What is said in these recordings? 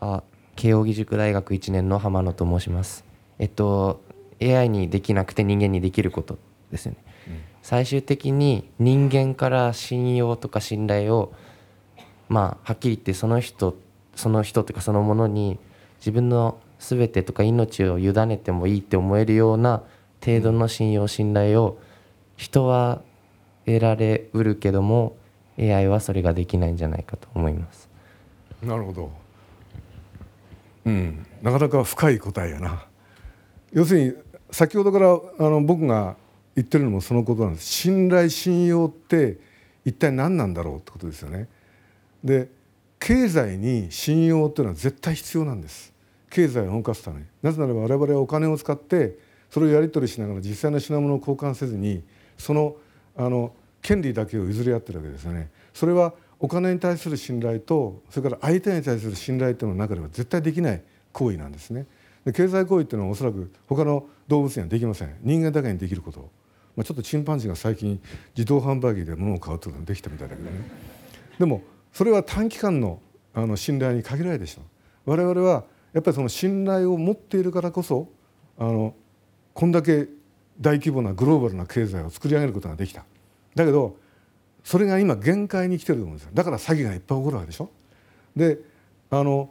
あ慶應義塾大学1年の浜野と申しますえっと AI にできなくて人間にできることですよね、うん、最終的に人間から信用とか信頼をまあはっきり言ってその人その人というかそのものに自分の全てとか命を委ねてもいいって思えるような程度の信用信頼を人は得られうるけども AI はそれができないんじゃないかと思います。なるほど。うん、なかなか深い答えやな。要するに先ほどからあの僕が言ってるのもそのことなんです。信頼信用って一体何なんだろうってことですよね。で経済に信用っていうのは絶対必要なんです。経済を動かすために。なぜならば我々はお金を使ってそれをやり取りしながら実際の品物を交換せずにそのあの権利だけを譲り合ってるわけですよね。それはお金に対する信頼とそれから相手に対する信頼というの中では絶対できない行為なんですね。で経済行為っていうのはおそらく他の動物にはできません。人間だけにできること、まあ、ちょっとチンパンジーが最近自動販売機で物を買うというのができたみたいだけどね。でもそれは短期間のあの信頼に限られてしまう。我々はやっぱりその信頼を持っているからこそあのこんだけ大規模なグローバルな経済を作り上げることができた。だけどそれが今限界に来てると思うんですよ。だから詐欺がいっぱい起こるわけでしょ。であの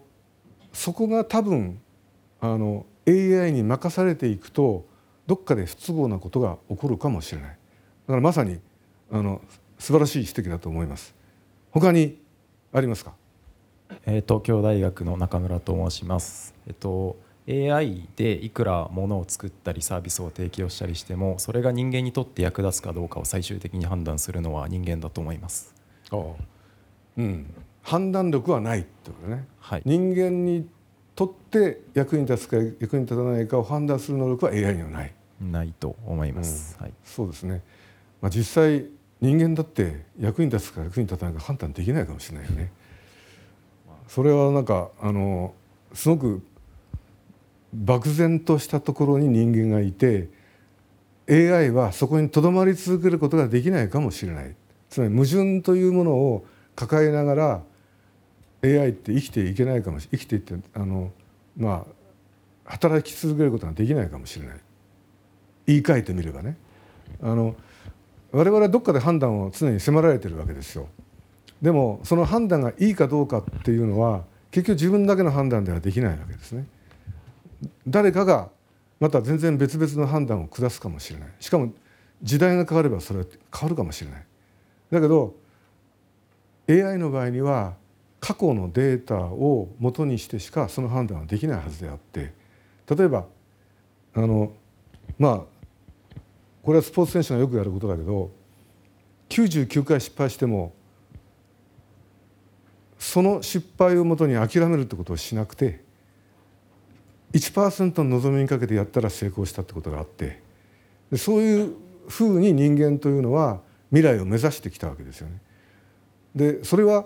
そこが多分あの AI に任されていくとどっかで不都合なことが起こるかもしれない。だからまさにあの素晴らしい指摘だと思います。他にありますか、えー、東京大学の中村と申します。えっと AI でいくらものを作ったりサービスを提供したりしてもそれが人間にとって役立つかどうかを最終的に判断するのは人間だと思います。ああ。うん、判断力はないってことね、はい、人間にとって役に立つか役に立たないかを判断する能力は AI にはない。ないと思います、うん、はい、そうですね、まあ、実際人間だって役に立つか役に立たないか判断できないかもしれないよね。それはなんかあのすごく漠然としたところに人間がいて AI はそこにとどまり続けることができないかもしれない。つまり矛盾というものを抱えながら AI って生きていけないかもし生きていってあのまあ働き続けることができないかもしれない。言い換えてみればね。あの我々はどっかで判断を常に迫られてるわけですよ。でもその判断がいいかどうかっていうのは結局自分だけの判断ではできないわけですね。誰かがまた全然別々の判断を下すかもしれない。しかも時代が変わればそれは変わるかもしれない。だけど AI の場合には過去のデータを元にしてしかその判断はできないはずであって例えばあのまあこれはスポーツ選手がよくやることだけど99回失敗してもその失敗をもとに諦めるってことをしなくて1%の望みにかけてやったら成功したってことがあってそういうふうに人間というのは未来を目指してきたわけですよね。でそれは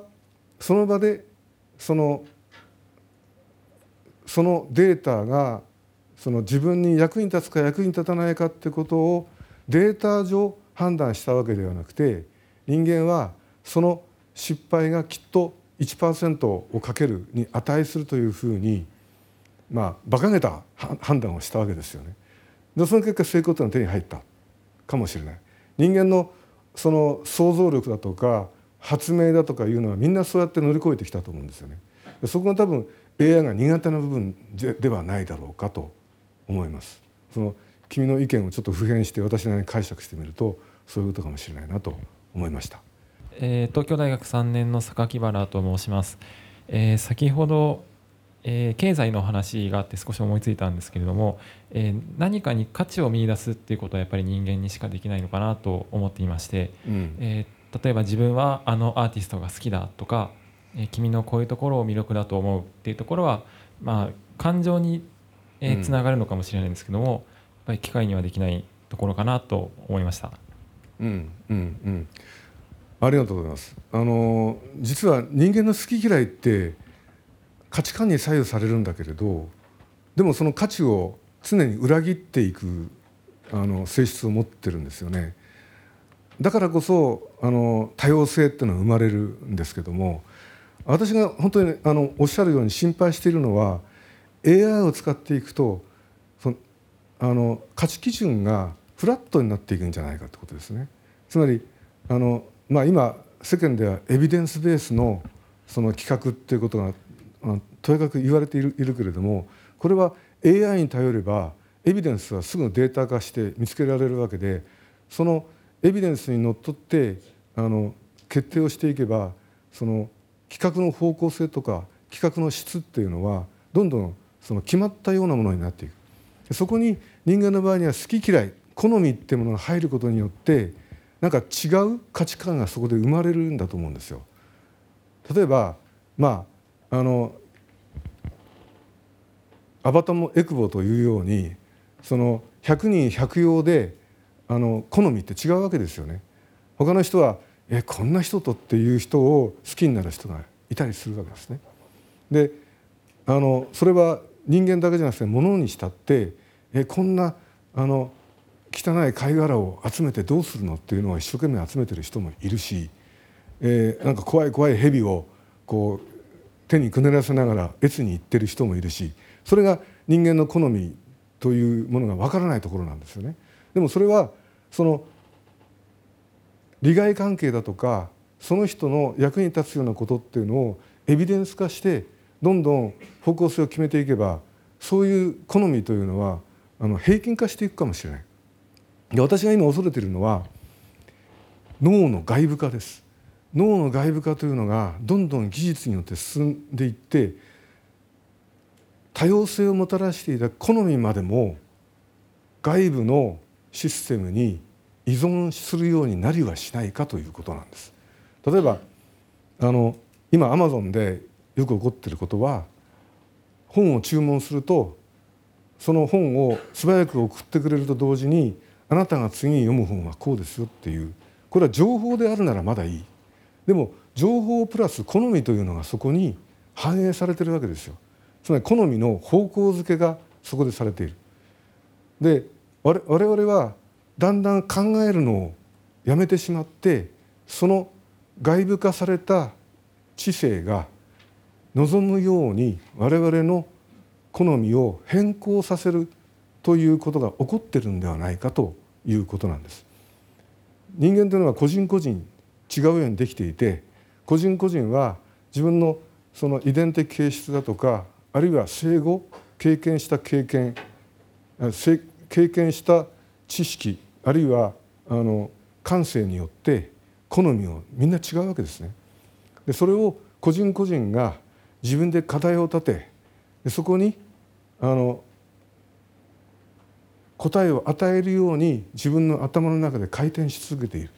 その場でそのそのデータがその自分に役に立つか役に立たないかってことをデータ上判断したわけではなくて人間はその失敗がきっと1%をかけるに値するというふうにまあ馬鹿げた判断をしたわけですよね。でその結果成功というのは手に入ったかもしれない。人間のその想像力だとか発明だとかいうのはみんなそうやって乗り越えてきたと思うんですよね。そこが多分 AI が苦手な部分ではないだろうかと思います。その君の意見をちょっと普遍して私なりに解釈してみるとそういうことかもしれないなと思いました。えー、東京大学3年の榊原と申します。えー、先ほどえー、経済の話があって少し思いついたんですけれども、えー、何かに価値を見いだすっていうことはやっぱり人間にしかできないのかなと思っていまして、うん、えー、例えば自分はあのアーティストが好きだとか、え君のこういうところを魅力だと思うっていうところは、まあ、感情につながるのかもしれないんですけども、うん、やっぱり機械にはできないところかなと思いました。うんうんうんありがとうございます。あの実は人間の好き嫌いって価値観に左右されるんだけれどでもその価値を常に裏切っていくあの性質を持ってるんですよね。だからこそあの多様性っていうのは生まれるんですけども私が本当にあのおっしゃるように心配しているのは AI を使っていくとそのあの価値基準がフラットになっていくんじゃないかということですね。つまりあの、まあ、今世間ではエビデンスベースのその企画っていうことがとにかく言われているいるけれどもこれは AI に頼ればエビデンスはすぐデータ化して見つけられるわけでそのエビデンスにのっとってあの決定をしていけばその企画の方向性とか企画の質っていうのはどんどんその決まったようなものになっていくそこに人間の場合には好き嫌い好みっていうものが入ることによってなんか違う価値観がそこで生まれるんだと思うんですよ。例えばまああのアバタもエクボというようにその100人100用であの好みって違うわけですよね。他の人はえこんな人とっていう人を好きになる人がいたりするわけですね。であのそれは人間だけじゃなくて物にしたってえこんなあの汚い貝殻を集めてどうするのっていうのを一生懸命集めてる人もいるし、えー、なんか怖い怖い蛇をこう手にくねらせながら越に行ってる人もいるしそれが人間の好みというものがわからないところなんですよね。でもそれはその利害関係だとかその人の役に立つようなことっていうのをエビデンス化してどんどん方向性を決めていけばそういう好みというのはあの平均化していくかもしれない。で私が今恐れているのは脳の外部化です脳の外部化というのがどんどん技術によって進んでいって多様性をもたらしていた好みまでも外部のシステムに依存するようになりはしないかということなんです。例えばあの今アマゾンでよく起こっていることは本を注文するとその本を素早く送ってくれると同時にあなたが次に読む本はこうですよっていうこれは情報であるならまだいいでも情報プラス好みというのがそこに反映されてるわけですよつまり好みの方向づけがそこでされているで我々はだんだん考えるのをやめてしまってその外部化された知性が望むように我々の好みを変更させるということが起こってるんではないかということなんです。人間というのは個人個人違うようにできていて個人個人は自分のその遺伝的形質だとかあるいは生後経験した経験経験した知識あるいはあの感性によって好みをみんな違うわけですね。でそれを個人個人が自分で課題を立てでそこにあの答えを与えるように自分の頭の中で回転し続けている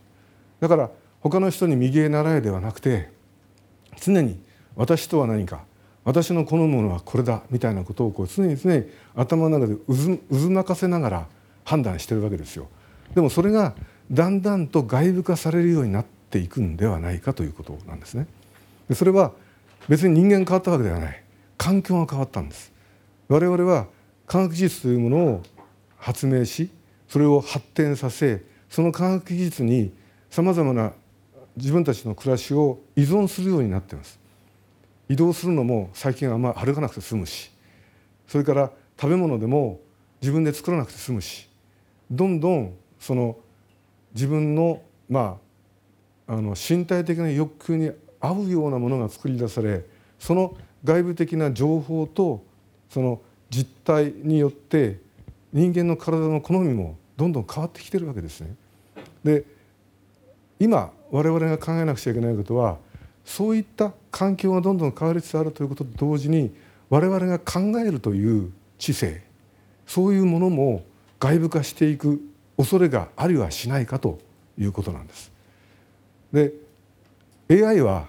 だから他の人に右へ習えではなくて常に私とは何か私の好むものはこれだみたいなことをこう常に常に頭の中で渦巻かせながら判断してるわけですよ。でもそれがだんだんと外部化されるようになっていくんではないかということなんですね。でそれは別に人間変わったわけではない環境が変わったんです。我々は科学技術というものを発明しそれを発展させその科学技術にさまざまな自分たちの暮らしを依存するようになっています移動するのも最近はあんまり歩かなくて済むしそれから食べ物でも自分で作らなくて済むしどんどんその自分のまああの身体的な欲求に合うようなものが作り出されその外部的な情報とその実態によって人間の体の好みもどんどん変わってきてるわけですね。で今我々が考えなくちゃいけないことはそういった環境がどんどん変わりつつあるということと同時に我々が考えるという知性そういうものも外部化していく恐れがありはしないかということなんです。で AI は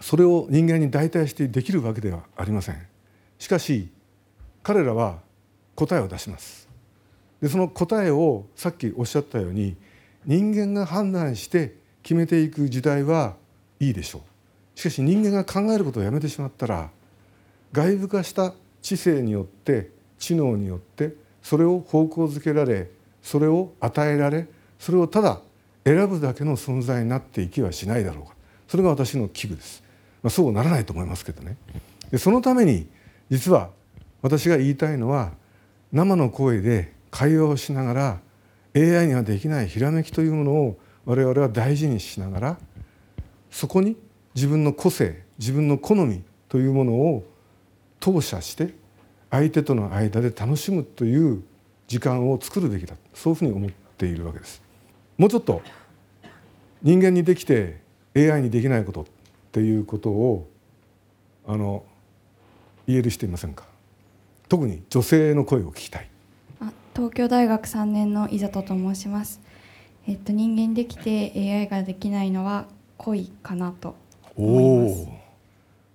それを人間に代替してできるわけではありません。しかし彼らは答えを出しますでその答えをさっきおっしゃったように人間が判断して決めていく時代はいいでしょう。しかし人間が考えることをやめてしまったら外部化した知性によって知能によってそれを方向づけられそれを与えられそれをただ選ぶだけの存在になっていきはしないだろうか。それが私の危惧です。まあ、そうならないと思いますけどね。でそのために実は私が言いたいのは生の声で会話をしながら AI にはできないひらめきというものを我々は大事にしながらそこに自分の個性自分の好みというものを投射して相手との間で楽しむという時間を作るべきだ。そういうふうに思っているわけです。もうちょっと人間にできて AI にできないことっていうことをあの言える人いませんか？特に女性の声を聞きたい。あ東京大学3年の伊里と申します。えっと人間できて AI ができないのは恋かなと思います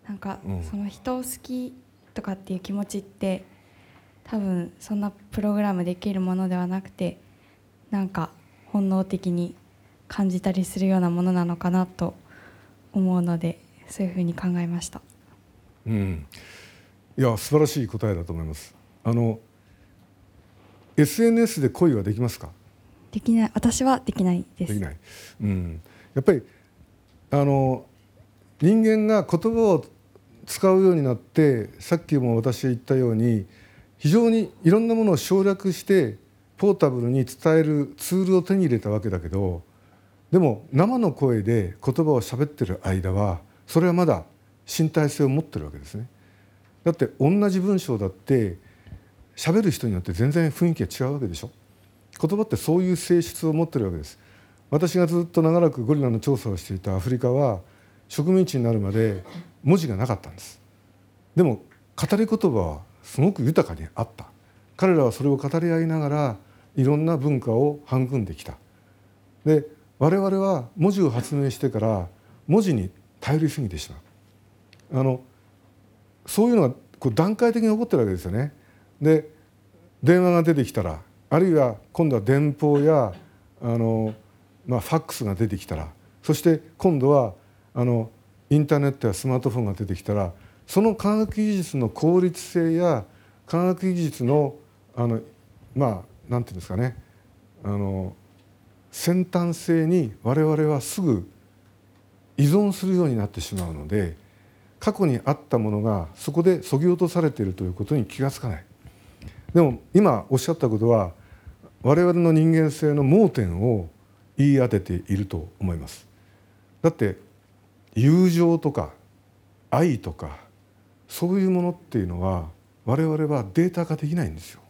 なんか、うん、その人を好きとかっていう気持ちって多分そんなプログラムできるものではなくてなんか本能的に感じたりするようなものなのかなと思うのでそういうふうに考えました。うん、いや素晴らしい答えだと思います。あの SNS で恋はできますか？できない私はできないです。できない。うん、やっぱりあの人間が言葉を使うようになってさっきも私言ったように非常にいろんなものを省略してポータブルに伝えるツールを手に入れたわけだけどでも生の声で言葉を喋ってる間はそれはまだ身体性を持ってるわけですね。だって同じ文章だって喋る人によって全然雰囲気が違うわけでしょ。言葉ってそういう性質を持ってるわけです。私がずっと長らくゴリラの調査をしていたアフリカは植民地になるまで文字がなかったんです。でも語り言葉はすごく豊かにあった。彼らはそれを語り合いながらいろんな文化を育んできた。で我々は文字を発明してから文字に頼りすぎてしまう。あのそういうのがこう段階的に起こってるわけですよね。で電話が出てきたらあるいは今度は電報やあの、まあ、ファックスが出てきたらそして今度はあのインターネットやスマートフォンが出てきたらその科学技術の効率性や科学技術のあのまあなんていうんですかねあの先端性に我々はすぐ依存するようになってしまうので過去にあったものがそこでそぎ落とされているということに気が付かない。でも今おっしゃったことは我々の人間性の盲点を言い当てていると思いますだって友情とか愛とかそういうものっていうのは我々はデータ化できないんですよ。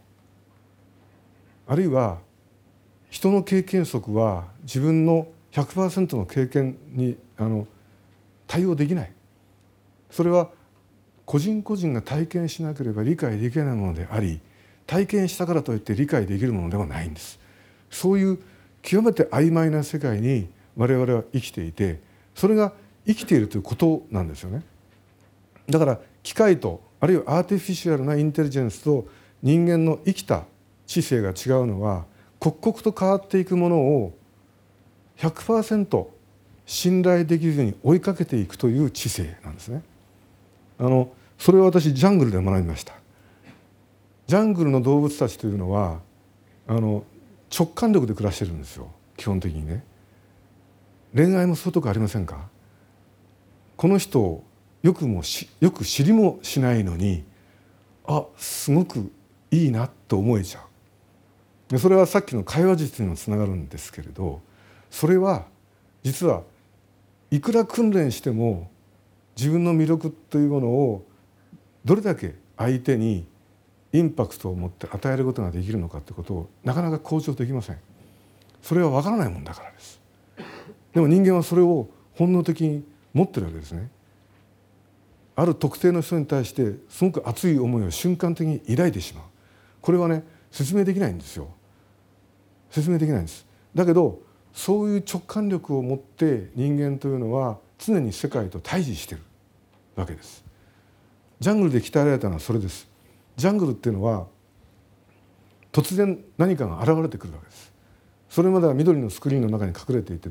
あるいは人の経験則は自分の100%の経験にあの対応できないそれは個人個人が体験しなければ理解できないものであり体験したからといって理解できるものではないんです。そういう極めて曖昧な世界に我々は生きていてそれが生きているということなんですよね。だから機械とあるいはアーティフィシャルなインテリジェンスと人間の生きた知性が違うのは刻々と変わっていくものを100%信頼できずに追いかけていくという知性なんですね。あのそれを私ジャングルで学びました。ジャングルの動物たちというのはあの直感力で暮らしてるんですよ。基本的にね。恋愛もそういうとこありませんか？この人をよくもしよく知りもしないのにあすごくいいなと思えちゃう。でそれはさっきの会話術にもつながるんですけれどそれは実はいくら訓練しても自分の魅力というものをどれだけ相手にインパクトを持って与えることができるのかということをなかなか向上できません。それは分からないもんだからです。でも人間はそれを本能的に持ってるわけですね。ある特定の人に対してすごく熱い思いを瞬間的に抱いてしまう。これはね説明できないんですよ。説明できないんです。だけどそういう直感力を持って人間というのは常に世界と対峙してるわけです。ジャングルで鍛えられたのはそれです。ジャングルっていうのは突然何かが現れてくるわけです。それまでは緑のスクリーンの中に隠れていて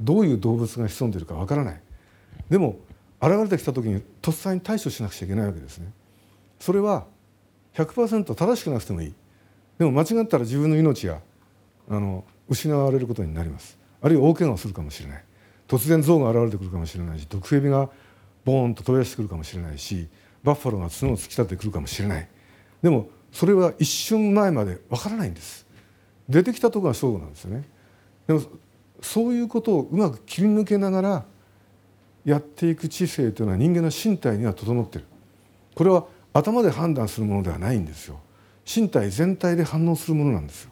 どういう動物が潜んでいるかわからない。でも現れてきた時にとっさに対処しなくちゃいけないわけですね。それは100%正しくなくてもいい。でも間違ったら自分の命があの失われることになります。あるいは大怪我をするかもしれない。突然象が現れてくるかもしれないし毒蛇がボーンと飛び出してくるかもしれないしバッファローが角を突き立ててくるかもしれない。でもそれは一瞬前までわからないんです。出てきたところが勝負なんですよね。でもそういうことをうまく切り抜けながらやっていく知性というのは人間の身体には整っている。これは頭で判断するものではないんですよ。身体全体で反応するものなんですよ。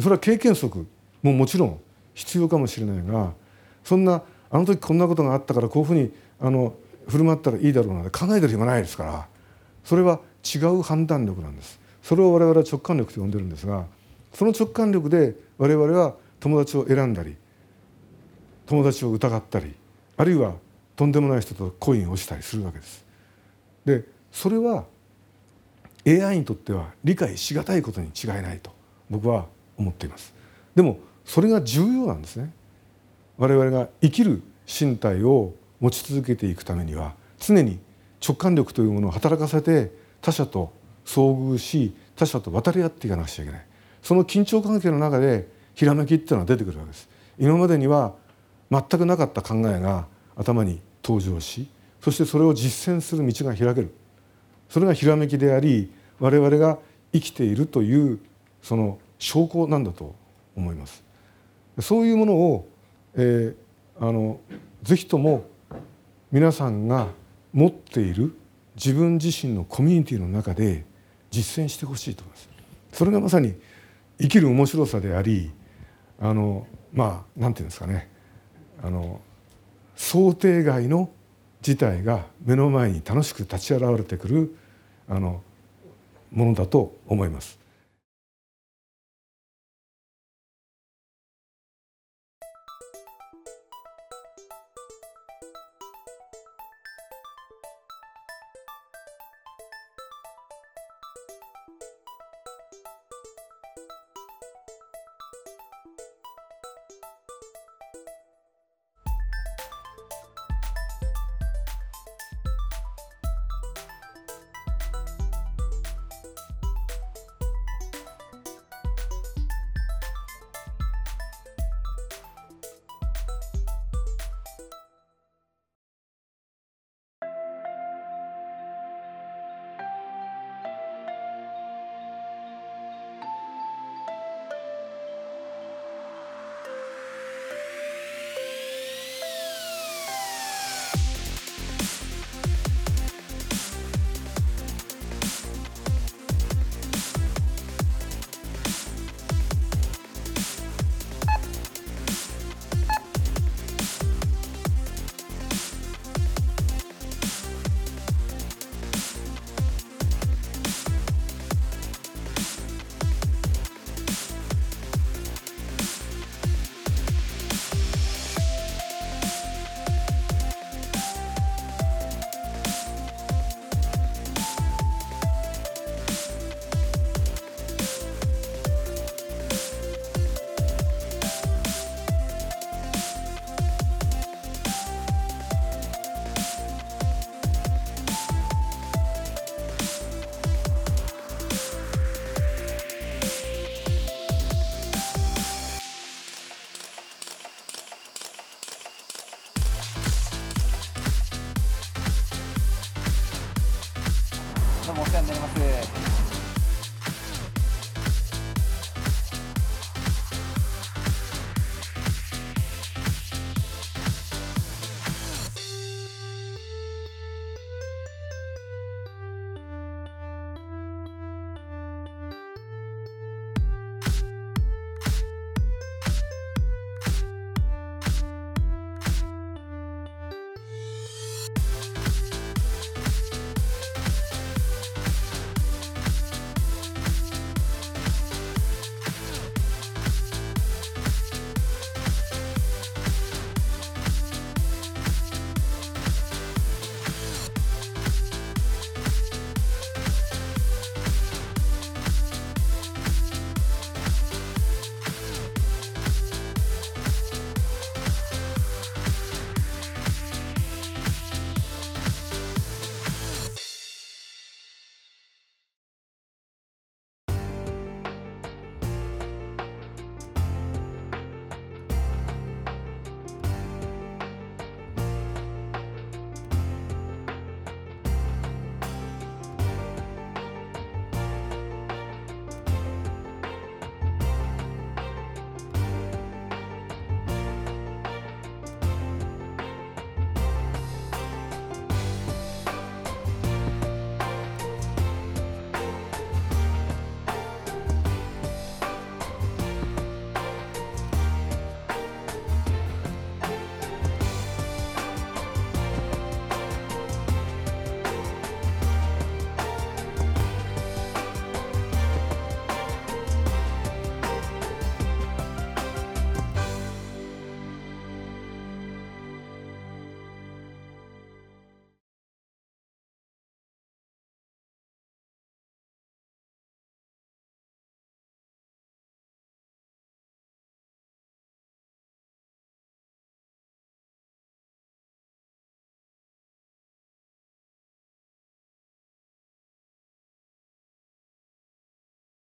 それは経験則ももちろん必要かもしれないがそんなあの時こんなことがあったからこういうふうにあの振る舞ったらいいだろうなんて考えてる暇ないですからそれは違う判断力なんですそれを我々は直感力と呼んでるんですがその直感力で我々は友達を選んだり友達を疑ったりあるいはとんでもない人とコインをしたりするわけです。でそれは AI にとっては理解しがたいことに違いないと僕は思っています。でもそれが重要なんですね。我々が生きる身体を持ち続けていくためには常に直感力というものを働かせて他者と遭遇し他者と渡り合っていかなくちゃいけない。その緊張関係の中でひらめきっていうのは出てくるわけです。今までには全くなかった考えが頭に登場しそしてそれを実践する道が開ける。それがひらめきであり我々が生きているというその証拠なんだと思います。そういうものを、えー、あのぜひとも皆さんが持っている自分自身のコミュニティの中で実践してほしいと思いますそれがまさに生きる面白さでありあのまあなんていうんですかねあの想定外の事態が目の前に楽しく立ち現れてくるあのものだと思い。ます